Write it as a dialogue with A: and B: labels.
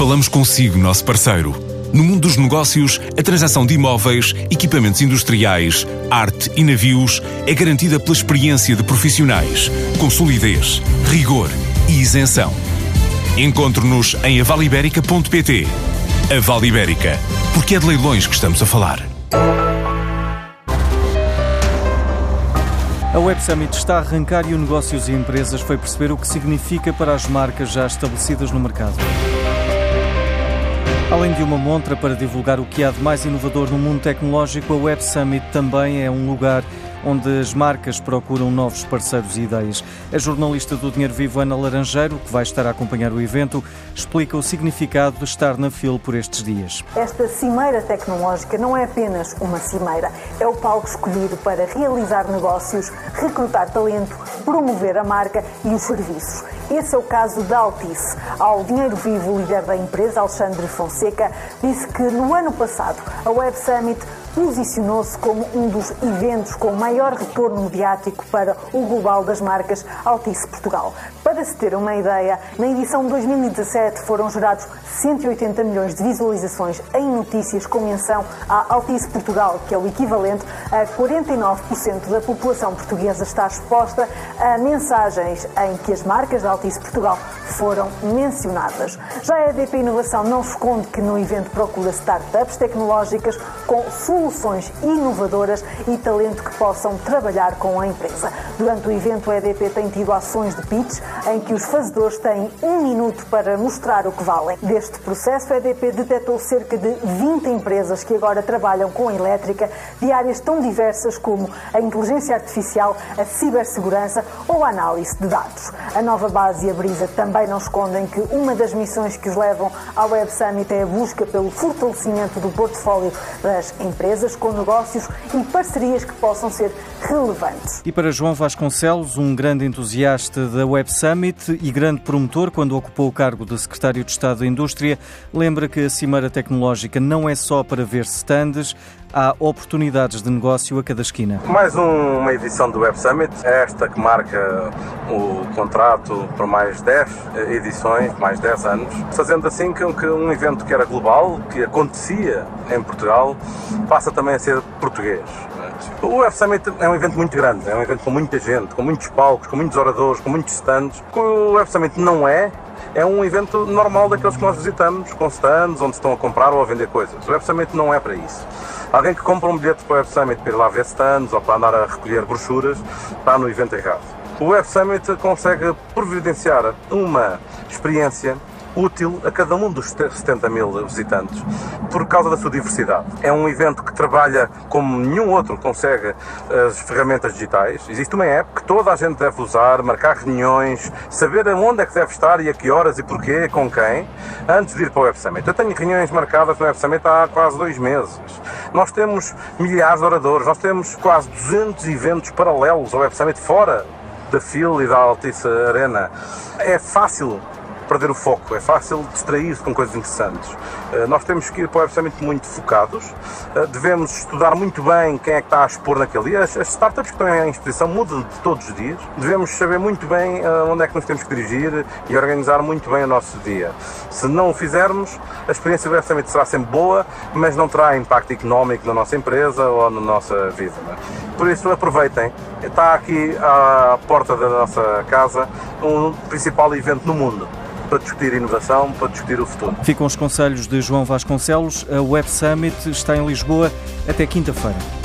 A: Falamos consigo, nosso parceiro. No mundo dos negócios, a transação de imóveis, equipamentos industriais, arte e navios é garantida pela experiência de profissionais, com solidez, rigor e isenção. Encontre-nos em avaliberica.pt. A Vale Ibérica, porque é de leilões que estamos a falar.
B: A Web Summit está a arrancar e o Negócios e Empresas foi perceber o que significa para as marcas já estabelecidas no mercado. Além de uma montra para divulgar o que há de mais inovador no mundo tecnológico, a Web Summit também é um lugar onde as marcas procuram novos parceiros e ideias. A jornalista do Dinheiro Vivo, Ana Laranjeiro, que vai estar a acompanhar o evento, explica o significado de estar na FIL por estes dias.
C: Esta cimeira tecnológica não é apenas uma cimeira, é o palco escolhido para realizar negócios, recrutar talento, promover a marca e os serviços. Esse é o caso da Altice. Ao Dinheiro Vivo, o líder da empresa, Alexandre Fonseca, disse que no ano passado a Web Summit posicionou-se como um dos eventos com maior retorno mediático para o global das marcas Altice Portugal. Para se ter uma ideia, na edição de 2017 foram gerados 180 milhões de visualizações em notícias com menção à Altice Portugal, que é o equivalente a 49% da população portuguesa está exposta a mensagens em que as marcas da Altice Portugal foram mencionadas. Já a EDP Inovação não esconde que no evento procura startups tecnológicas com soluções inovadoras e talento que possam trabalhar com a empresa. Durante o evento, a EDP tem tido ações de pitch em que os fazedores têm um minuto para mostrar o que valem. Deste processo, a EDP detectou cerca de 20 empresas que agora trabalham com a elétrica de áreas tão diversas como a inteligência artificial, a cibersegurança ou a análise de dados. A nova base e a Brisa também não escondem que uma das missões que os levam ao Web Summit é a busca pelo fortalecimento do portfólio das empresas empresas com negócios e parcerias que possam ser relevantes.
B: E para João Vasconcelos, um grande entusiasta da Web Summit e grande promotor quando ocupou o cargo de Secretário de Estado da Indústria, lembra que a Cimeira Tecnológica não é só para ver stands, há oportunidades de negócio a cada esquina.
D: Mais uma edição do Web Summit, esta que marca o contrato por mais 10 edições, mais 10 anos, fazendo assim que um evento que era global, que acontecia em Portugal, passa também a ser português. O Web Summit é um evento muito grande, é um evento com muita gente, com muitos palcos, com muitos oradores, com muitos stands. O Web Summit não é, é um evento normal daqueles que nós visitamos, com stands, onde estão a comprar ou a vender coisas. O Web Summit não é para isso. Alguém que compra um bilhete para o Web Summit para ir lá ver stands ou para andar a recolher brochuras, está no evento errado. O Web Summit consegue providenciar uma experiência útil a cada um dos 70 mil visitantes por causa da sua diversidade. É um evento que trabalha como nenhum outro consegue as ferramentas digitais. Existe uma app que toda a gente deve usar, marcar reuniões, saber onde é que deve estar e a que horas e porquê, com quem, antes de ir para o Web Summit. Eu tenho reuniões marcadas no Web Summit há quase dois meses. Nós temos milhares de oradores, nós temos quase 200 eventos paralelos ao Web Summit fora da FIL e da Altice Arena. É fácil perder o foco, é fácil distrair-se com coisas interessantes. Eh, nós temos que ir para o Web Summit muito focados, eh, devemos estudar muito bem quem é que está a expor naquele dia. As startups que estão em exposição mudam de todos os dias, devemos saber muito bem eh, onde é que nos temos que dirigir e organizar muito bem o nosso dia. Se não o fizermos, a experiência do Web Summit será sempre boa, mas não terá impacto económico na nossa empresa ou na nossa vida. É? Por isso, aproveitem. Está aqui à porta da nossa casa um principal evento no mundo para discutir inovação, para discutir o futuro.
B: Ficam os conselhos de João Vasconcelos. A Web Summit está em Lisboa até quinta-feira.